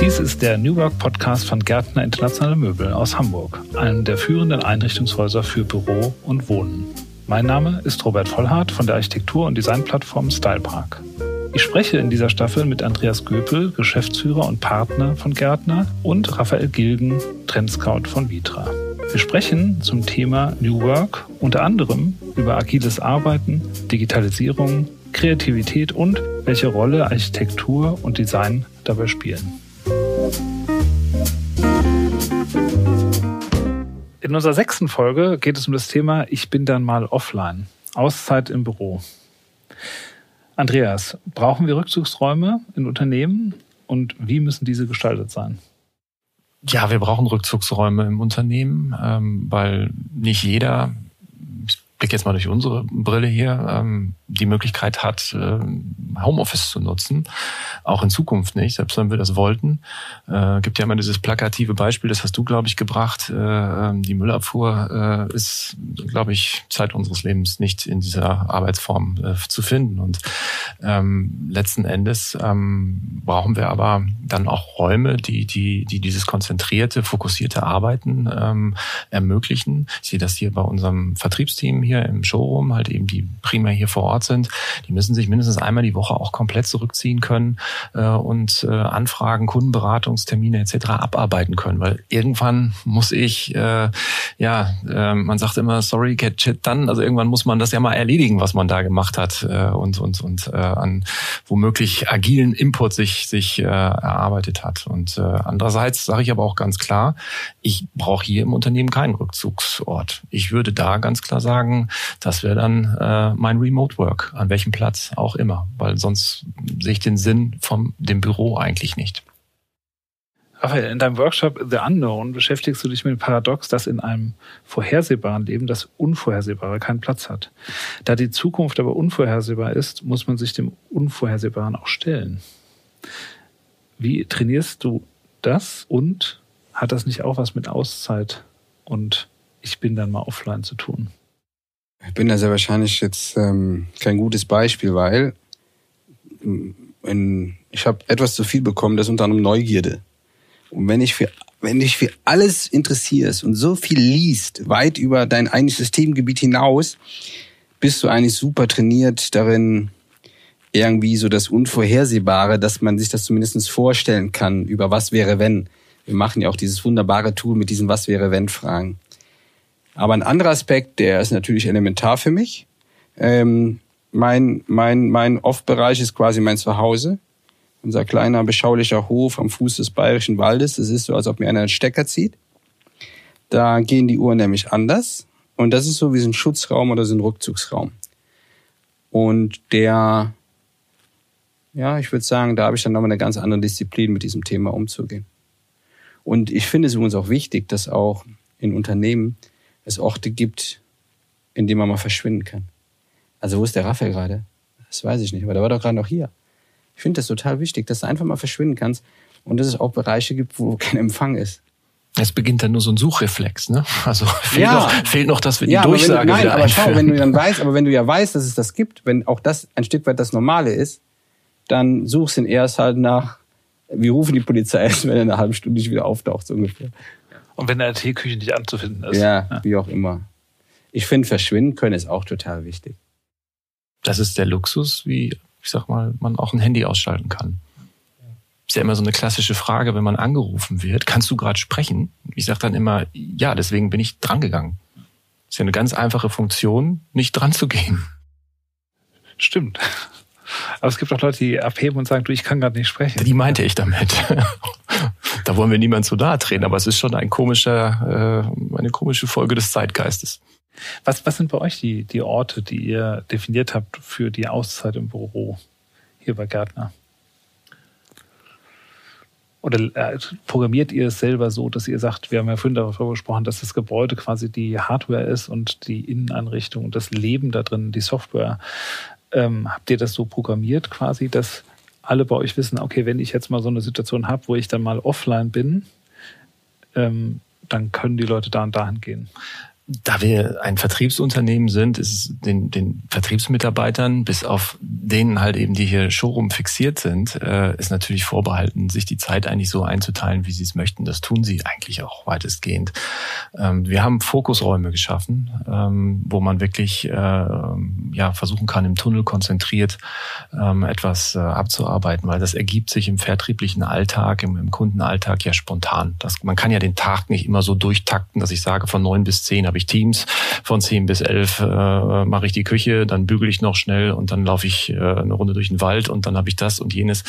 Dies ist der New Work Podcast von Gärtner Internationale Möbel aus Hamburg, einem der führenden Einrichtungshäuser für Büro und Wohnen. Mein Name ist Robert Vollhardt von der Architektur- und Designplattform Stylepark. Ich spreche in dieser Staffel mit Andreas Göpel, Geschäftsführer und Partner von Gärtner, und Raphael Gilgen, Trendscout von Vitra. Wir sprechen zum Thema New Work unter anderem über agiles Arbeiten, Digitalisierung, Kreativität und welche Rolle Architektur und Design dabei spielen. In unserer sechsten Folge geht es um das Thema Ich bin dann mal offline. Auszeit im Büro. Andreas, brauchen wir Rückzugsräume in Unternehmen und wie müssen diese gestaltet sein? Ja, wir brauchen Rückzugsräume im Unternehmen, ähm, weil nicht jeder blicke jetzt mal durch unsere Brille hier, ähm, die Möglichkeit hat, äh, Homeoffice zu nutzen. Auch in Zukunft nicht, selbst wenn wir das wollten. Äh, gibt ja immer dieses plakative Beispiel, das hast du, glaube ich, gebracht. Äh, ähm, die Müllabfuhr äh, ist, glaube ich, Zeit unseres Lebens nicht in dieser Arbeitsform äh, zu finden. Und ähm, letzten Endes ähm, brauchen wir aber dann auch Räume, die, die, die dieses konzentrierte, fokussierte Arbeiten ähm, ermöglichen. Ich sehe das hier bei unserem Vertriebsteam hier im Showroom, halt eben die primär hier vor Ort sind, die müssen sich mindestens einmal die Woche auch komplett zurückziehen können äh, und äh, Anfragen, Kundenberatungstermine etc. abarbeiten können, weil irgendwann muss ich, äh, ja, äh, man sagt immer, sorry, catch it done, also irgendwann muss man das ja mal erledigen, was man da gemacht hat äh, und und und äh, an womöglich agilen Input sich sich äh, erarbeitet hat. Und äh, andererseits sage ich aber auch ganz klar, ich brauche hier im Unternehmen keinen Rückzugsort. Ich würde da ganz klar sagen, sagen, das wäre dann äh, mein Remote Work, an welchem Platz auch immer, weil sonst sehe ich den Sinn vom dem Büro eigentlich nicht. Raphael, in deinem Workshop The Unknown beschäftigst du dich mit dem Paradox, dass in einem vorhersehbaren Leben das Unvorhersehbare keinen Platz hat. Da die Zukunft aber unvorhersehbar ist, muss man sich dem Unvorhersehbaren auch stellen. Wie trainierst du das und hat das nicht auch was mit Auszeit und ich bin dann mal offline zu tun? Ich bin da sehr wahrscheinlich jetzt ähm, kein gutes Beispiel, weil in, ich habe etwas zu viel bekommen, das ist unter anderem Neugierde. Und wenn ich für wenn dich für alles interessierst und so viel liest, weit über dein eigenes Systemgebiet hinaus, bist du eigentlich super trainiert darin, irgendwie so das Unvorhersehbare, dass man sich das zumindest vorstellen kann, über was wäre wenn. Wir machen ja auch dieses wunderbare Tool mit diesen Was wäre wenn Fragen. Aber ein anderer Aspekt, der ist natürlich elementar für mich. Ähm, mein mein, mein Off-Bereich ist quasi mein Zuhause. Unser kleiner, beschaulicher Hof am Fuß des Bayerischen Waldes. Es ist so, als ob mir einer einen Stecker zieht. Da gehen die Uhren nämlich anders. Und das ist so wie so ein Schutzraum oder so ein Rückzugsraum. Und der, ja, ich würde sagen, da habe ich dann nochmal eine ganz andere Disziplin, mit diesem Thema umzugehen. Und ich finde es übrigens auch wichtig, dass auch in Unternehmen es Orte gibt, in denen man mal verschwinden kann. Also wo ist der Raphael gerade? Das weiß ich nicht, aber der war doch gerade noch hier. Ich finde das total wichtig, dass du einfach mal verschwinden kannst und dass es auch Bereiche gibt, wo kein Empfang ist. Es beginnt dann nur so ein Suchreflex, ne? Also fehlt, ja. noch, fehlt noch, dass wir die ja, Durchsage du, Nein, aber schau, wenn du dann weißt, aber wenn du ja weißt, dass es das gibt, wenn auch das ein Stück weit das Normale ist, dann suchst du ihn erst halt nach, wir rufen die Polizei erst, wenn er eine halbe Stunde nicht wieder auftaucht, so ungefähr. Und wenn in der Teeküche nicht anzufinden ist. Ja, ja. wie auch immer. Ich finde, verschwinden können ist auch total wichtig. Das ist der Luxus, wie, ich sag mal, man auch ein Handy ausschalten kann. Ist ja immer so eine klassische Frage, wenn man angerufen wird, kannst du gerade sprechen? Ich sage dann immer, ja, deswegen bin ich drangegangen. Ist ja eine ganz einfache Funktion, nicht dran zu gehen. Stimmt. Aber es gibt auch Leute, die abheben und sagen, du, ich kann gerade nicht sprechen. Die meinte ich damit. Da wollen wir niemand zu nahe treten, aber es ist schon ein komischer, äh, eine komische Folge des Zeitgeistes. Was, was sind bei euch die, die Orte, die ihr definiert habt für die Auszeit im Büro hier bei Gärtner? Oder äh, programmiert ihr es selber so, dass ihr sagt, wir haben ja vorhin darüber gesprochen, dass das Gebäude quasi die Hardware ist und die Inneneinrichtung und das Leben da drin, die Software. Ähm, habt ihr das so programmiert quasi, dass alle bei euch wissen, okay, wenn ich jetzt mal so eine Situation habe, wo ich dann mal offline bin, ähm, dann können die Leute da und dahin gehen? Da wir ein Vertriebsunternehmen sind, ist es den, den Vertriebsmitarbeitern, bis auf denen halt eben, die hier Showroom fixiert sind, äh, ist natürlich vorbehalten, sich die Zeit eigentlich so einzuteilen, wie sie es möchten. Das tun sie eigentlich auch weitestgehend. Ähm, wir haben Fokusräume geschaffen, ähm, wo man wirklich äh, ja, versuchen kann, im Tunnel konzentriert ähm, etwas äh, abzuarbeiten, weil das ergibt sich im vertrieblichen Alltag, im, im Kundenalltag ja spontan. Das, man kann ja den Tag nicht immer so durchtakten, dass ich sage, von neun bis zehn habe ich Teams, von zehn bis elf äh, mache ich die Küche, dann bügele ich noch schnell und dann laufe ich äh, eine Runde durch den Wald und dann habe ich das und jenes.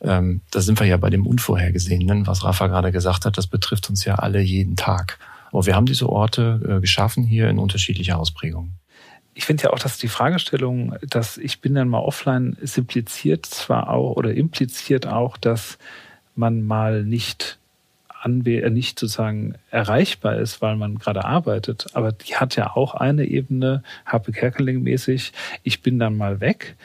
Ähm, da sind wir ja bei dem Unvorhergesehenen, was Rafa gerade gesagt hat, das betrifft uns ja alle jeden Tag. Aber wir haben diese Orte äh, geschaffen hier in unterschiedlicher Ausprägung. Ich finde ja auch, dass die Fragestellung, dass ich bin dann mal offline, simpliziert zwar auch oder impliziert auch, dass man mal nicht anwe äh, nicht sozusagen erreichbar ist, weil man gerade arbeitet. Aber die hat ja auch eine Ebene, Harpe Kerkeling mäßig, ich bin dann mal weg,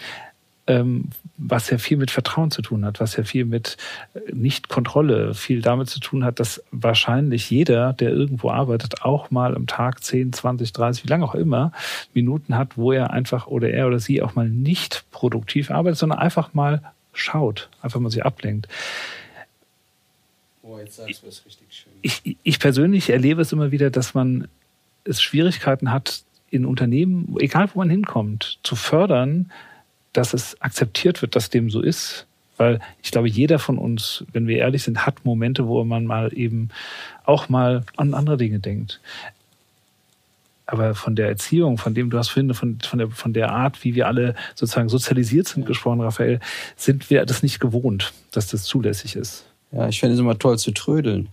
ähm, was ja viel mit Vertrauen zu tun hat, was ja viel mit äh, Nicht-Kontrolle, viel damit zu tun hat, dass wahrscheinlich jeder, der irgendwo arbeitet, auch mal am Tag 10, 20, 30, wie lange auch immer, Minuten hat, wo er einfach oder er oder sie auch mal nicht produktiv arbeitet, sondern einfach mal schaut, einfach mal sich ablenkt. Oh, jetzt sagst du was richtig schön. Ich, ich persönlich erlebe es immer wieder, dass man es Schwierigkeiten hat, in Unternehmen, egal wo man hinkommt, zu fördern, dass es akzeptiert wird, dass dem so ist. Weil ich glaube, jeder von uns, wenn wir ehrlich sind, hat Momente, wo man mal eben auch mal an andere Dinge denkt. Aber von der Erziehung, von dem du hast vorhin, von, von, der, von der Art, wie wir alle sozusagen sozialisiert sind, gesprochen, Raphael, sind wir das nicht gewohnt, dass das zulässig ist. Ja, ich finde es immer toll zu trödeln.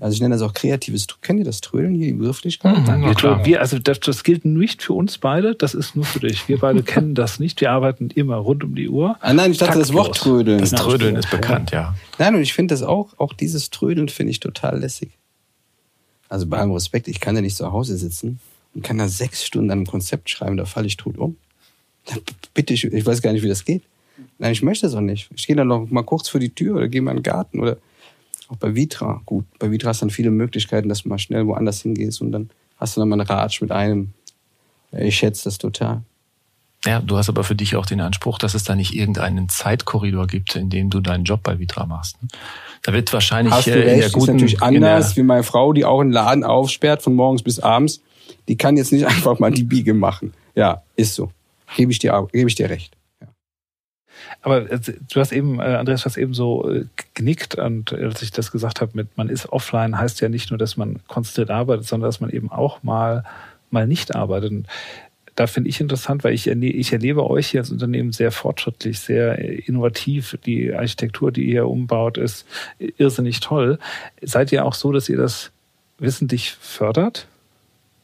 Also ich nenne das auch kreatives. Kennt ihr das Trödeln hier, die Begrifflichkeit? Mhm, wir, klar. wir, also das, das, gilt nicht für uns beide, das ist nur für dich. Wir beide kennen das nicht. Wir arbeiten immer rund um die Uhr. Ah, nein, ich dachte Taktlos. das Wort Trödeln. Das Trödeln ist bekannt, ja. ja. Nein, und ich finde das auch, auch dieses Trödeln finde ich total lässig. Also bei allem Respekt, ich kann ja nicht zu Hause sitzen und kann da sechs Stunden an einem Konzept schreiben, da falle ich tot um. Bitte, ich, ich weiß gar nicht, wie das geht. Nein, ich möchte das auch nicht. Ich gehe dann noch mal kurz vor die Tür oder gehe mal in den Garten oder auch bei Vitra. Gut, bei Vitra hast du dann viele Möglichkeiten, dass du mal schnell woanders hingehst und dann hast du dann mal einen Ratsch mit einem. Ich schätze das total. Ja, du hast aber für dich auch den Anspruch, dass es da nicht irgendeinen Zeitkorridor gibt, in dem du deinen Job bei Vitra machst. Da wird wahrscheinlich hast du recht, in der guten, ist natürlich anders, wie meine Frau, die auch einen Laden aufsperrt von morgens bis abends. Die kann jetzt nicht einfach mal die Biege machen. Ja, ist so. Gebe ich dir, gebe ich dir recht. Aber äh, du hast eben, äh, Andreas, hast eben so äh, genickt und als ich das gesagt habe mit man ist offline, heißt ja nicht nur, dass man konzentriert arbeitet, sondern dass man eben auch mal mal nicht arbeitet. Und da finde ich interessant, weil ich, ich erlebe euch hier als Unternehmen sehr fortschrittlich, sehr innovativ. Die Architektur, die ihr umbaut, ist irrsinnig toll. Seid ihr auch so, dass ihr das wissentlich fördert?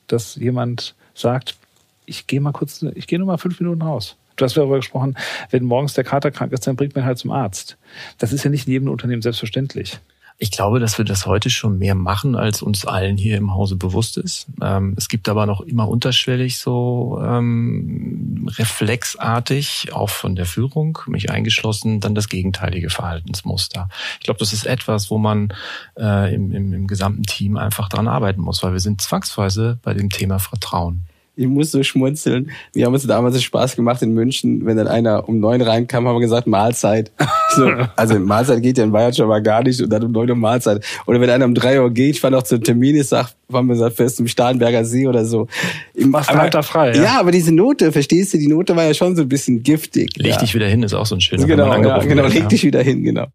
Dass jemand sagt, ich gehe mal kurz, ich gehe nur mal fünf Minuten raus du hast darüber gesprochen, wenn morgens der Kater krank ist, dann bringt man halt zum Arzt. Das ist ja nicht in jedem Unternehmen selbstverständlich. Ich glaube, dass wir das heute schon mehr machen, als uns allen hier im Hause bewusst ist. Ähm, es gibt aber noch immer unterschwellig so ähm, reflexartig, auch von der Führung, mich eingeschlossen, dann das gegenteilige Verhaltensmuster. Ich glaube, das ist etwas, wo man äh, im, im, im gesamten Team einfach dran arbeiten muss, weil wir sind zwangsweise bei dem Thema Vertrauen ich muss so schmunzeln. Wir haben uns damals Spaß gemacht in München, wenn dann einer um neun reinkam, haben wir gesagt, Mahlzeit. So, also Mahlzeit geht ja in Bayern schon mal gar nicht und dann um neun Uhr Mahlzeit. Oder wenn einer um drei Uhr geht, ich war noch zum Termin, ich sag, haben wir gesagt, fest zum Starnberger See oder so. Machst aber, weiter frei. Ja. ja, aber diese Note, verstehst du, die Note war ja schon so ein bisschen giftig. Leg ja. dich wieder hin, ist auch so ein schöner Genau, ja, genau, leg ja. dich wieder hin, genau.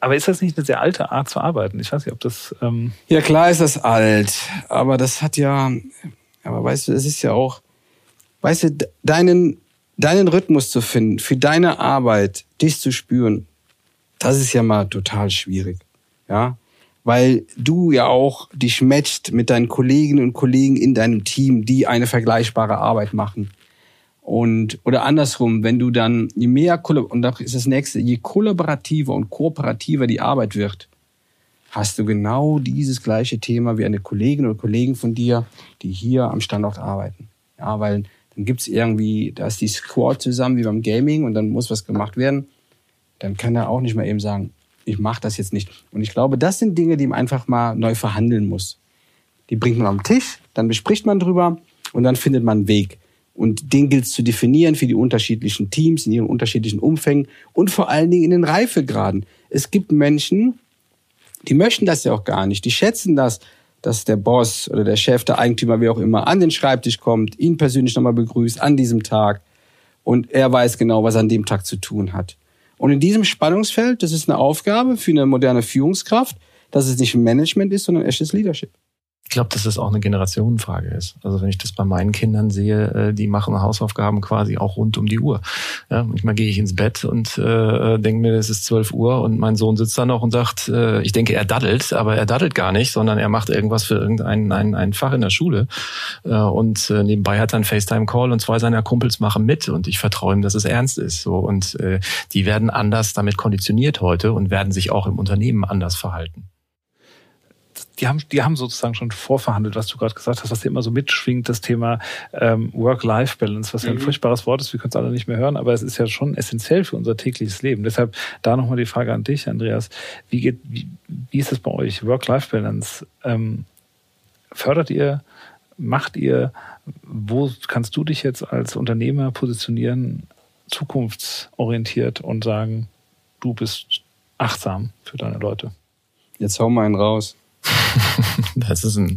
Aber ist das nicht eine sehr alte Art zu arbeiten? Ich weiß nicht, ob das. Ähm ja, klar ist das alt, aber das hat ja, aber weißt du, es ist ja auch, weißt du, deinen, deinen Rhythmus zu finden, für deine Arbeit, dich zu spüren, das ist ja mal total schwierig. Ja, weil du ja auch dich matcht mit deinen Kolleginnen und Kollegen in deinem Team, die eine vergleichbare Arbeit machen. Und, oder andersrum, wenn du dann, je mehr, und das ist das nächste, je kollaborativer und kooperativer die Arbeit wird, hast du genau dieses gleiche Thema wie eine Kollegin oder Kollegen von dir, die hier am Standort arbeiten. Ja, weil dann gibt's irgendwie, da ist die Squad zusammen wie beim Gaming und dann muss was gemacht werden. Dann kann er auch nicht mal eben sagen, ich mache das jetzt nicht. Und ich glaube, das sind Dinge, die man einfach mal neu verhandeln muss. Die bringt man am Tisch, dann bespricht man drüber und dann findet man einen Weg. Und den gilt es zu definieren für die unterschiedlichen Teams in ihren unterschiedlichen Umfängen und vor allen Dingen in den Reifegraden. Es gibt Menschen, die möchten das ja auch gar nicht. Die schätzen das, dass der Boss oder der Chef, der Eigentümer, wie auch immer, an den Schreibtisch kommt, ihn persönlich nochmal begrüßt an diesem Tag und er weiß genau, was er an dem Tag zu tun hat. Und in diesem Spannungsfeld, das ist eine Aufgabe für eine moderne Führungskraft, dass es nicht Management ist, sondern echtes Leadership. Ich glaube, dass das auch eine Generationenfrage ist. Also wenn ich das bei meinen Kindern sehe, äh, die machen Hausaufgaben quasi auch rund um die Uhr. Ja, manchmal gehe ich ins Bett und äh, denke mir, es ist 12 Uhr und mein Sohn sitzt da noch und sagt, äh, ich denke, er daddelt, aber er daddelt gar nicht, sondern er macht irgendwas für irgendein ein, ein Fach in der Schule. Äh, und äh, nebenbei hat er einen FaceTime-Call und zwei seiner Kumpels machen mit und ich vertraue ihm, dass es ernst ist. So Und äh, die werden anders damit konditioniert heute und werden sich auch im Unternehmen anders verhalten die haben, die haben sozusagen schon vorverhandelt, was du gerade gesagt hast, was hier immer so mitschwingt, das Thema ähm, Work-Life-Balance, was ja ein mhm. furchtbares Wort ist, wir können es alle nicht mehr hören, aber es ist ja schon essentiell für unser tägliches Leben. Deshalb da nochmal die Frage an dich, Andreas. Wie geht, wie, wie ist es bei euch? Work-Life-Balance. Ähm, fördert ihr, macht ihr, wo kannst du dich jetzt als Unternehmer positionieren, zukunftsorientiert und sagen, du bist achtsam für deine Leute? Jetzt hau mal einen raus. Das ist ein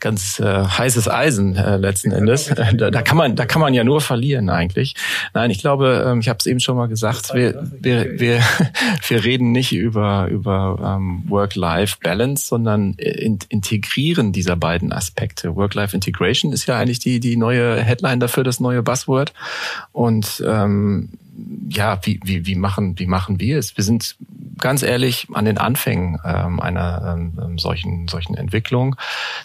ganz äh, heißes Eisen äh, letzten Endes. Da, da, kann man, da kann man ja nur verlieren eigentlich. Nein, ich glaube, ähm, ich habe es eben schon mal gesagt. Wir, wir, wir, wir reden nicht über über ähm, Work-Life-Balance, sondern in, integrieren dieser beiden Aspekte. Work-Life-Integration ist ja eigentlich die die neue Headline dafür, das neue Buzzword. Und ähm, ja, wie, wie, wie, machen, wie machen wir es? Wir sind ganz ehrlich an den Anfängen ähm, einer ähm, ähm, solchen, solchen Entwicklung.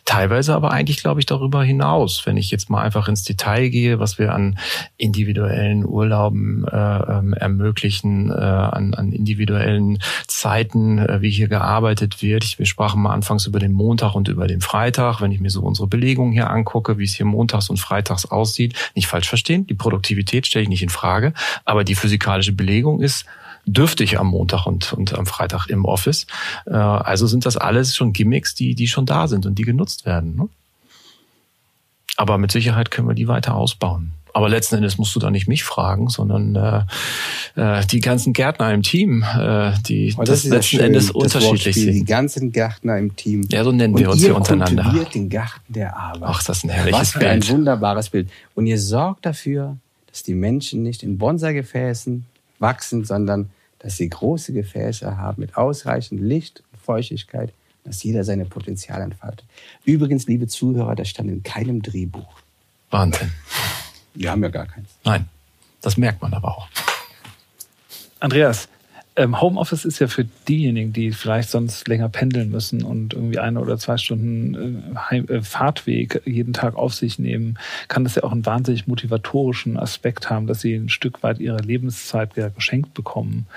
Teilweise aber eigentlich, glaube ich, darüber hinaus. Wenn ich jetzt mal einfach ins Detail gehe, was wir an individuellen Urlauben äh, ähm, ermöglichen, äh, an, an individuellen Zeiten, äh, wie hier gearbeitet wird. Ich, wir sprachen mal anfangs über den Montag und über den Freitag. Wenn ich mir so unsere Belegung hier angucke, wie es hier montags und freitags aussieht, nicht falsch verstehen, die Produktivität stelle ich nicht in Frage, aber die physikalische Belegung ist dürftig am Montag und, und am Freitag im Office. Äh, also sind das alles schon Gimmicks, die, die schon da sind und die genutzt werden. Ne? Aber mit Sicherheit können wir die weiter ausbauen. Aber letzten Endes musst du da nicht mich fragen, sondern äh, äh die ganzen Gärtner im Team, äh, die oh, das, das letzten schön, Endes unterschiedlich sind. Die ganzen Gärtner im Team. Ja, so nennen und wir uns hier untereinander. Ihr den Garten der Arbeit. Ach, das ist ein herrliches Was für Bild. ein wunderbares Bild. Und ihr sorgt dafür, dass die Menschen nicht in Bonsai-Gefäßen wachsen, sondern dass sie große Gefäße haben mit ausreichend Licht und Feuchtigkeit, dass jeder seine Potenziale entfaltet. Übrigens, liebe Zuhörer, das stand in keinem Drehbuch. Wahnsinn. Wir haben ja gar keins. Nein, das merkt man aber auch. Andreas, ähm, Homeoffice ist ja für diejenigen, die vielleicht sonst länger pendeln müssen und irgendwie eine oder zwei Stunden äh, Heim, äh, Fahrtweg jeden Tag auf sich nehmen, kann das ja auch einen wahnsinnig motivatorischen Aspekt haben, dass sie ein Stück weit ihre Lebenszeit wieder geschenkt bekommen.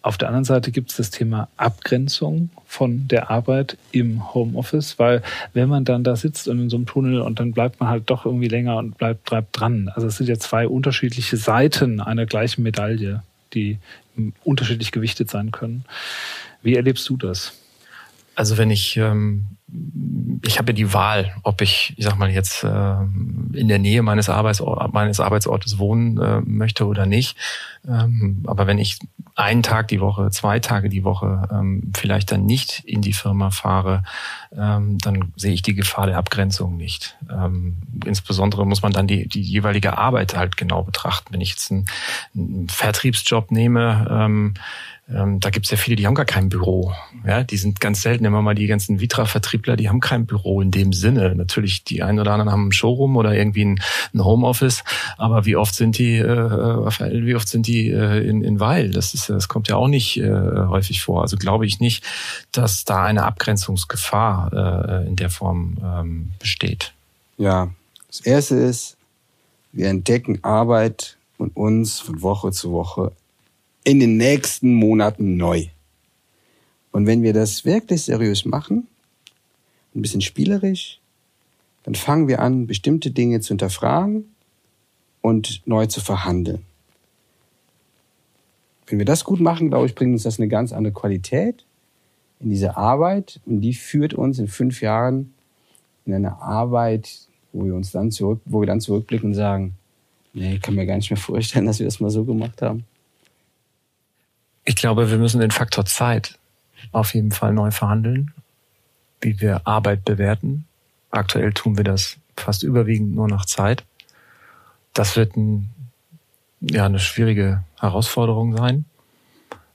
Auf der anderen Seite gibt es das Thema Abgrenzung von der Arbeit im Homeoffice, weil wenn man dann da sitzt und in so einem Tunnel und dann bleibt man halt doch irgendwie länger und bleibt, bleibt dran. Also es sind ja zwei unterschiedliche Seiten einer gleichen Medaille die unterschiedlich gewichtet sein können. Wie erlebst du das? Also wenn ich, ähm, ich habe ja die Wahl, ob ich, ich sag mal jetzt äh, in der Nähe meines, Arbeitsort, meines Arbeitsortes wohnen äh, möchte oder nicht. Ähm, aber wenn ich einen Tag die Woche, zwei Tage die Woche ähm, vielleicht dann nicht in die Firma fahre, ähm, dann sehe ich die Gefahr der Abgrenzung nicht. Insbesondere muss man dann die, die jeweilige Arbeit halt genau betrachten. Wenn ich jetzt einen, einen Vertriebsjob nehme, da gibt es ja viele, die haben gar kein Büro. Ja, die sind ganz selten immer mal die ganzen Vitra-Vertriebler, die haben kein Büro in dem Sinne. Natürlich, die einen oder anderen haben ein Showroom oder irgendwie ein, ein Homeoffice, aber wie oft sind die, äh, Raphael, wie oft sind die äh, in, in Weil? Das ist, das kommt ja auch nicht äh, häufig vor. Also glaube ich nicht, dass da eine Abgrenzungsgefahr äh, in der Form ähm, besteht. Ja, das erste ist, wir entdecken Arbeit und uns von Woche zu Woche in den nächsten Monaten neu. Und wenn wir das wirklich seriös machen, ein bisschen spielerisch, dann fangen wir an, bestimmte Dinge zu hinterfragen und neu zu verhandeln. Wenn wir das gut machen, glaube ich, bringt uns das eine ganz andere Qualität in diese Arbeit und die führt uns in fünf Jahren in einer Arbeit, wo wir uns dann zurück, wo wir dann zurückblicken und sagen, nee, ich kann mir gar nicht mehr vorstellen, dass wir das mal so gemacht haben. Ich glaube, wir müssen den Faktor Zeit auf jeden Fall neu verhandeln, wie wir Arbeit bewerten. Aktuell tun wir das fast überwiegend nur nach Zeit. Das wird ein, ja, eine schwierige Herausforderung sein.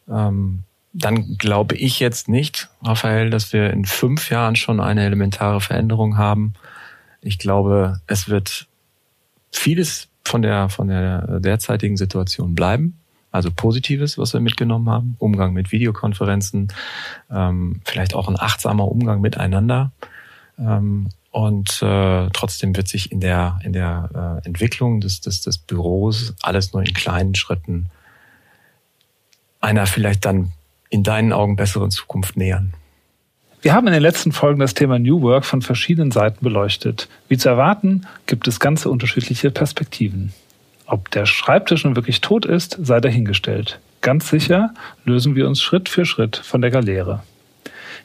Ähm, dann glaube ich jetzt nicht, Raphael, dass wir in fünf Jahren schon eine elementare Veränderung haben. Ich glaube, es wird vieles von der, von der derzeitigen Situation bleiben. Also Positives, was wir mitgenommen haben. Umgang mit Videokonferenzen, ähm, vielleicht auch ein achtsamer Umgang miteinander. Ähm, und äh, trotzdem wird sich in der, in der äh, Entwicklung des, des, des Büros alles nur in kleinen Schritten einer vielleicht dann in deinen Augen besseren Zukunft nähern. Wir haben in den letzten Folgen das Thema New Work von verschiedenen Seiten beleuchtet. Wie zu erwarten, gibt es ganz unterschiedliche Perspektiven. Ob der Schreibtisch nun wirklich tot ist, sei dahingestellt. Ganz sicher lösen wir uns Schritt für Schritt von der Galeere.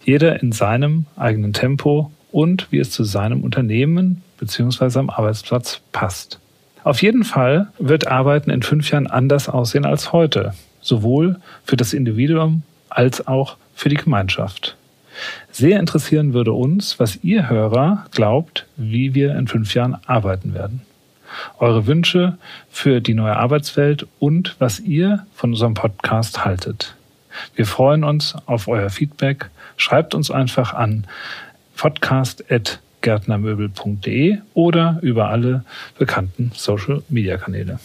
Jeder in seinem eigenen Tempo und wie es zu seinem Unternehmen bzw. am Arbeitsplatz passt. Auf jeden Fall wird Arbeiten in fünf Jahren anders aussehen als heute, sowohl für das Individuum als auch für die Gemeinschaft. Sehr interessieren würde uns, was ihr Hörer glaubt, wie wir in fünf Jahren arbeiten werden. Eure Wünsche für die neue Arbeitswelt und was ihr von unserem Podcast haltet. Wir freuen uns auf euer Feedback. Schreibt uns einfach an podcast.gärtnermöbel.de oder über alle bekannten Social Media Kanäle.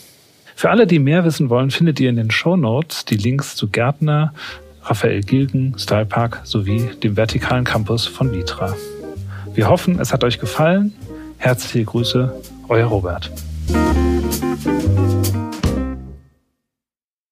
Für alle, die mehr wissen wollen, findet ihr in den Show Notes die Links zu Gärtner, Raphael Gilgen, Style Park sowie dem vertikalen Campus von Vitra. Wir hoffen, es hat euch gefallen. Herzliche Grüße, euer Robert.